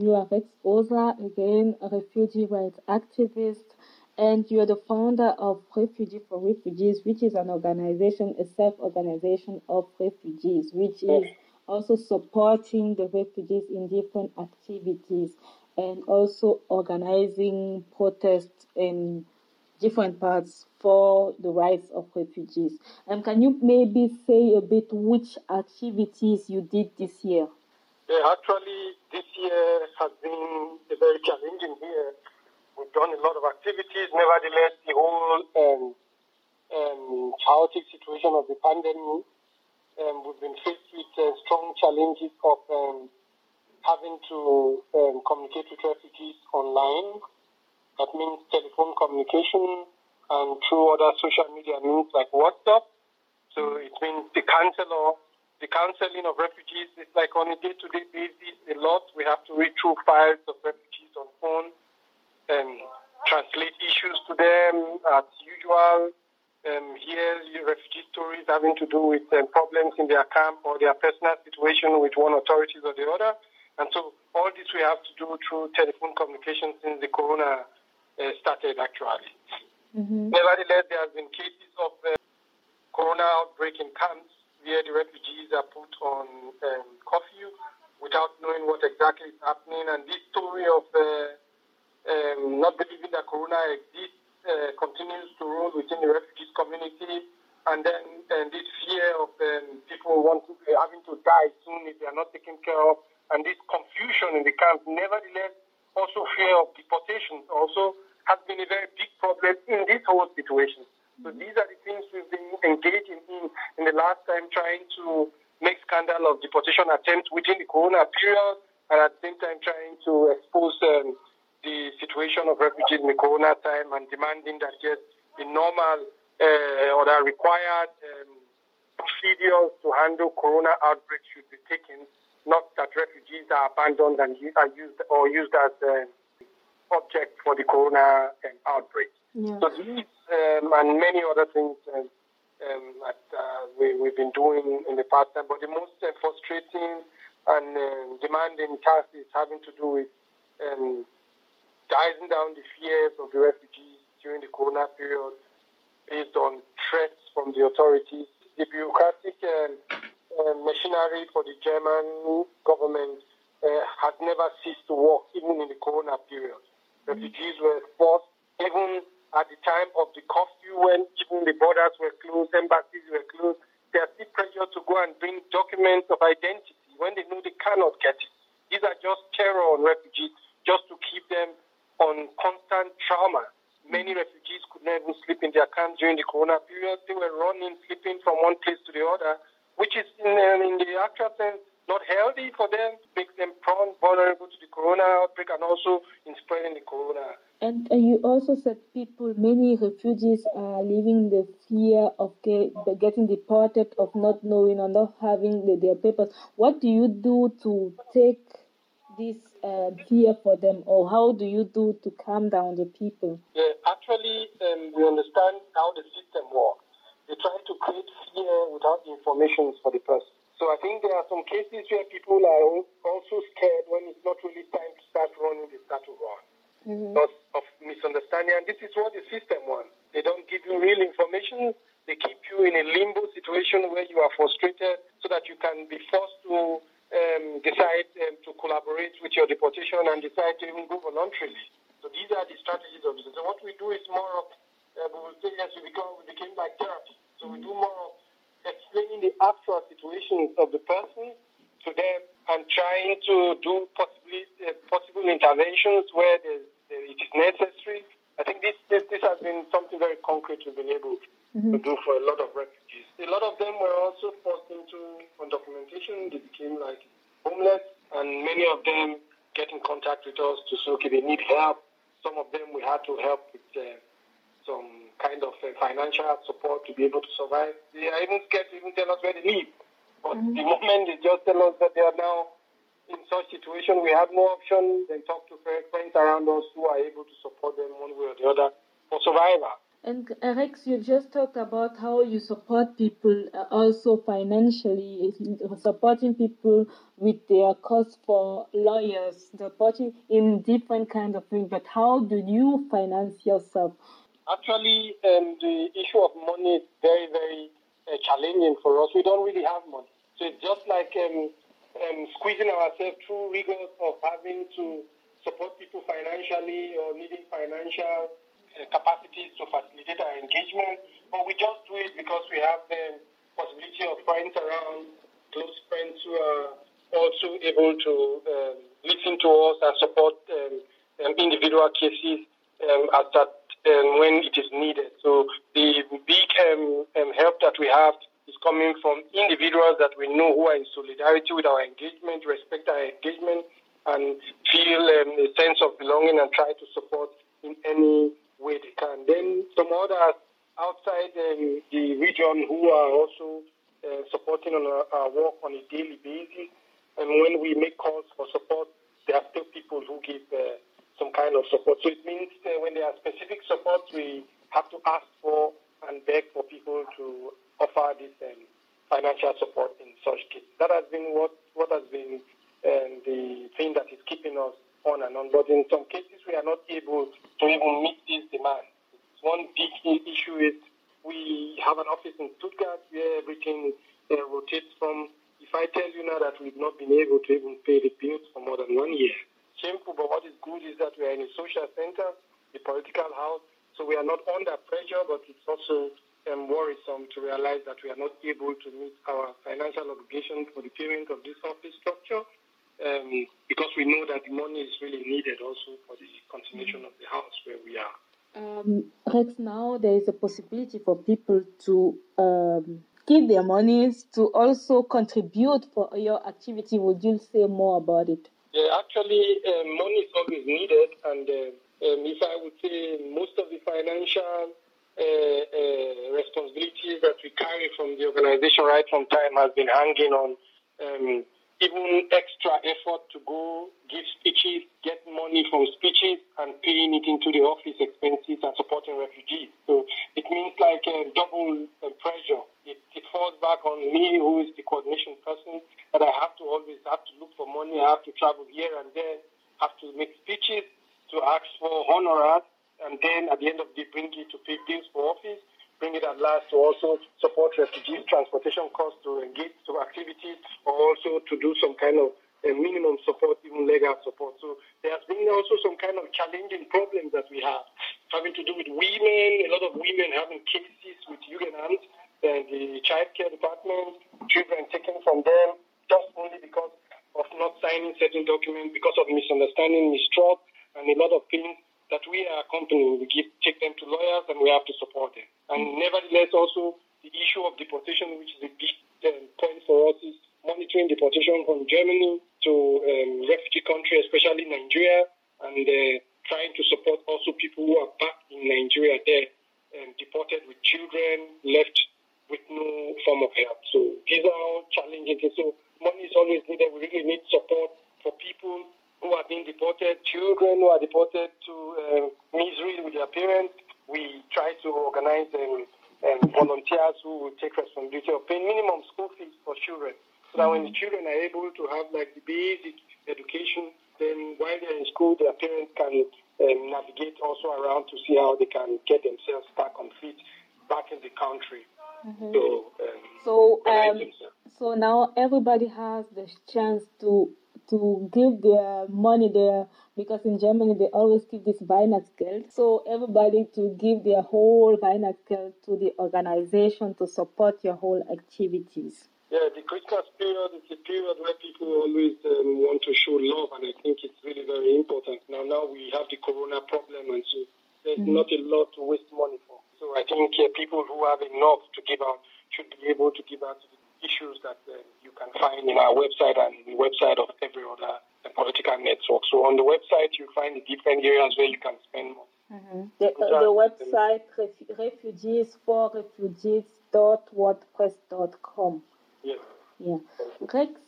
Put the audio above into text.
You are Rex Osa, again, a refugee rights activist, and you are the founder of Refugee for Refugees, which is an organization, a self-organization of refugees, which is also supporting the refugees in different activities and also organizing protests in different parts for the rights of refugees. And can you maybe say a bit which activities you did this year? Yeah, actually, this year has been a very challenging year. We've done a lot of activities. Nevertheless, the whole um, um, chaotic situation of the pandemic, um, we've been faced with uh, strong challenges of um, having to um, communicate with refugees online. That means telephone communication and through other social media means like WhatsApp. So it means the counselor, the counseling of refugees is like on a day-to-day basis a lot. We have to read through files of refugees on phone and translate issues to them as usual. Um, here, refugee stories having to do with um, problems in their camp or their personal situation with one authorities or the other. And so all this we have to do through telephone communication since the corona uh, started actually. Mm-hmm. Nevertheless, there have been cases of uh, corona outbreak in camps where the refugees are put on um, curfew without knowing what exactly is happening. And this story of uh, um, not believing that corona exists uh, continues to rule within the refugees community. And then and this fear of um, people wanting, uh, having to die soon if they are not taken care of, and this confusion in the camp. Nevertheless, also fear of deportation also has been a very big problem in this whole situation. So these are the things we've been engaging in in the last time, trying to make scandal of deportation attempts within the corona period, and at the same time trying to expose um, the situation of refugees in the corona time and demanding that yes, the normal uh, or the required um, procedures to handle corona outbreaks should be taken, not that refugees are abandoned and are used or used as uh, object for the corona um, outbreak. Yeah. So these um, and many other things um, um, that uh, we, we've been doing in the past time, but the most uh, frustrating and uh, demanding task is having to do with um, down the fears of the refugees during the corona period based on threats from the authorities. The bureaucratic um, uh, machinery for the German government uh, has never ceased to work, even in the corona period. Refugees were forced, at the time of the curfew, when even the borders were closed, embassies were closed, they are still pressured to go and bring documents of identity when they know they cannot get it. These are just terror on refugees, just to keep them on constant trauma. Many mm-hmm. refugees could not even sleep in their camps during the corona period. They were running, sleeping from one place to the other, which is in, in the actual sense not healthy for them, makes them prone, vulnerable to the corona outbreak and also in spreading the corona. And uh, you also said people, many refugees are living the fear of get, getting deported, of not knowing or not having the, their papers. What do you do to take this uh, fear for them, or how do you do to calm down the people? Yeah, actually, um, we understand how the system works. They try to create fear without the information for the person. So I think there are some cases where people are also scared when it's not really time to start running, they start to run. Mm-hmm. Because of misunderstanding. And this is what the system wants. They don't give you real information. They keep you in a limbo situation where you are frustrated so that you can be forced to um, decide um, to collaborate with your deportation and decide to even go voluntarily. So these are the strategies of this. So what we do is more of, uh, we will say, yes, we, become, we became like therapy. So we do more of explaining the actual situations of the person to them and trying to do possibly uh, possible interventions where it is necessary. I think this, this, this has been something very concrete we've been able mm-hmm. to do for a lot of refugees. A lot of them were also forced into undocumentation. They became like homeless, and many of them get in contact with us to say, okay, they need help. Some of them we had to help with uh, some kind of uh, financial support to be able to survive. They are even scared to even tell us where they live. But mm-hmm. the moment they just tell us that they are now in such situation, we have no option than talk to friends around us who are able to support them one way or the other for survival. And Rex, you just talked about how you support people uh, also financially, supporting people with their costs for lawyers, supporting in different kinds of things. But how do you finance yourself? Actually, um, the issue of money is very, very uh, challenging for us. We don't really have money. So it's just like um, um, squeezing ourselves through rigors of having to support people financially or needing financial uh, capacities to facilitate our engagement, but we just do it because we have the possibility of friends around, close friends who are also able to um, listen to us and support um, um, individual cases um, at that um, when it is needed. So the big um, help that we have is coming from individuals that we know who are in solidarity with our engagement, respect our engagement, and feel a sense of belonging and try to support in any way they can. Then some others outside um, the region who are also uh, supporting on our, our, work on a daily basis. And when we make calls for support, there are still people who give uh, some kind of support. So it means specific support we have to ask for and beg for people to offer this um, financial support in such cases. That has been what, what has been um, the thing that is keeping us on and on. But in some cases, we are not able to even meet this demand. One big issue is we have an office in Stuttgart where everything uh, rotates from. If I tell you now that we've not been able to even pay the bills for more than one year, shameful. But what is good is that we are in a social center, the political house, so we are not under pressure, but it's also um, worrisome to realize that we are not able to meet our financial obligations for the payment of this office structure um, because we know that the money is really needed also for the continuation of the house where we are. Um, Rex, now there is a possibility for people to um, give their monies to also contribute for your activity. Would you say more about it? Yeah, actually, uh, money is always needed, and uh, um, if I would say most of the financial uh, uh, responsibilities that we carry from the organization right from time has been hanging on um, even extra effort to go give speeches, get money from speeches, and paying it into the office expenses and supporting refugees. So it means like a double uh, pressure. It, it falls back on me, who is the coordination person, that I have to always have to look for money. I have to travel here and there, have to make speeches to ask for honorars, and then at the end of the day, bring it to pay bills for office bring it at last to also support refugees' transportation costs to engage to activities or also to do some kind of a minimum support, even legal support. So there has been also some kind of challenging problems that we have having to do with women, a lot of women having cases with Jugendamt and the child care department, children taken from them just only because of not signing certain documents, because of misunderstanding, mistrust, and a lot of things that we are a company, we give, take them to lawyers and we have to support them. And nevertheless, also the issue of deportation, which is a big um, point for us, is monitoring deportation from Germany to um, refugee countries, especially Nigeria, and uh, trying to support also people who are back in Nigeria there, um, deported with children, left with no form of help. So these are all challenging things. So money is always needed. We really need support for people being deported, children who are deported to uh, misery with their parents. We try to organize um, um, volunteers who will take responsibility of paying minimum school fees for children. So that when the children are able to have like the basic education, then while they're in school, their parents can um, navigate also around to see how they can get themselves back on feet back in the country. Mm-hmm. So, um, so, um, so now everybody has the chance to to give their money there because in Germany they always give this Weihnachtsgeld. So everybody to give their whole Weihnachtsgeld to the organization to support your whole activities. Yeah, the Christmas period is a period where people always um, want to show love, and I think it's really very important. Now, now we have the Corona problem, and so there's mm-hmm. not a lot to waste money for. So I think uh, people who have enough to give out should be able to give us the issues that uh, you can find in our website and the website of every other uh, political network. So on the website, you find the different areas where you can spend more. Mm-hmm. The, uh, the website ref- refugees for refugees.wordpress.com. Yes. Yeah. Rex,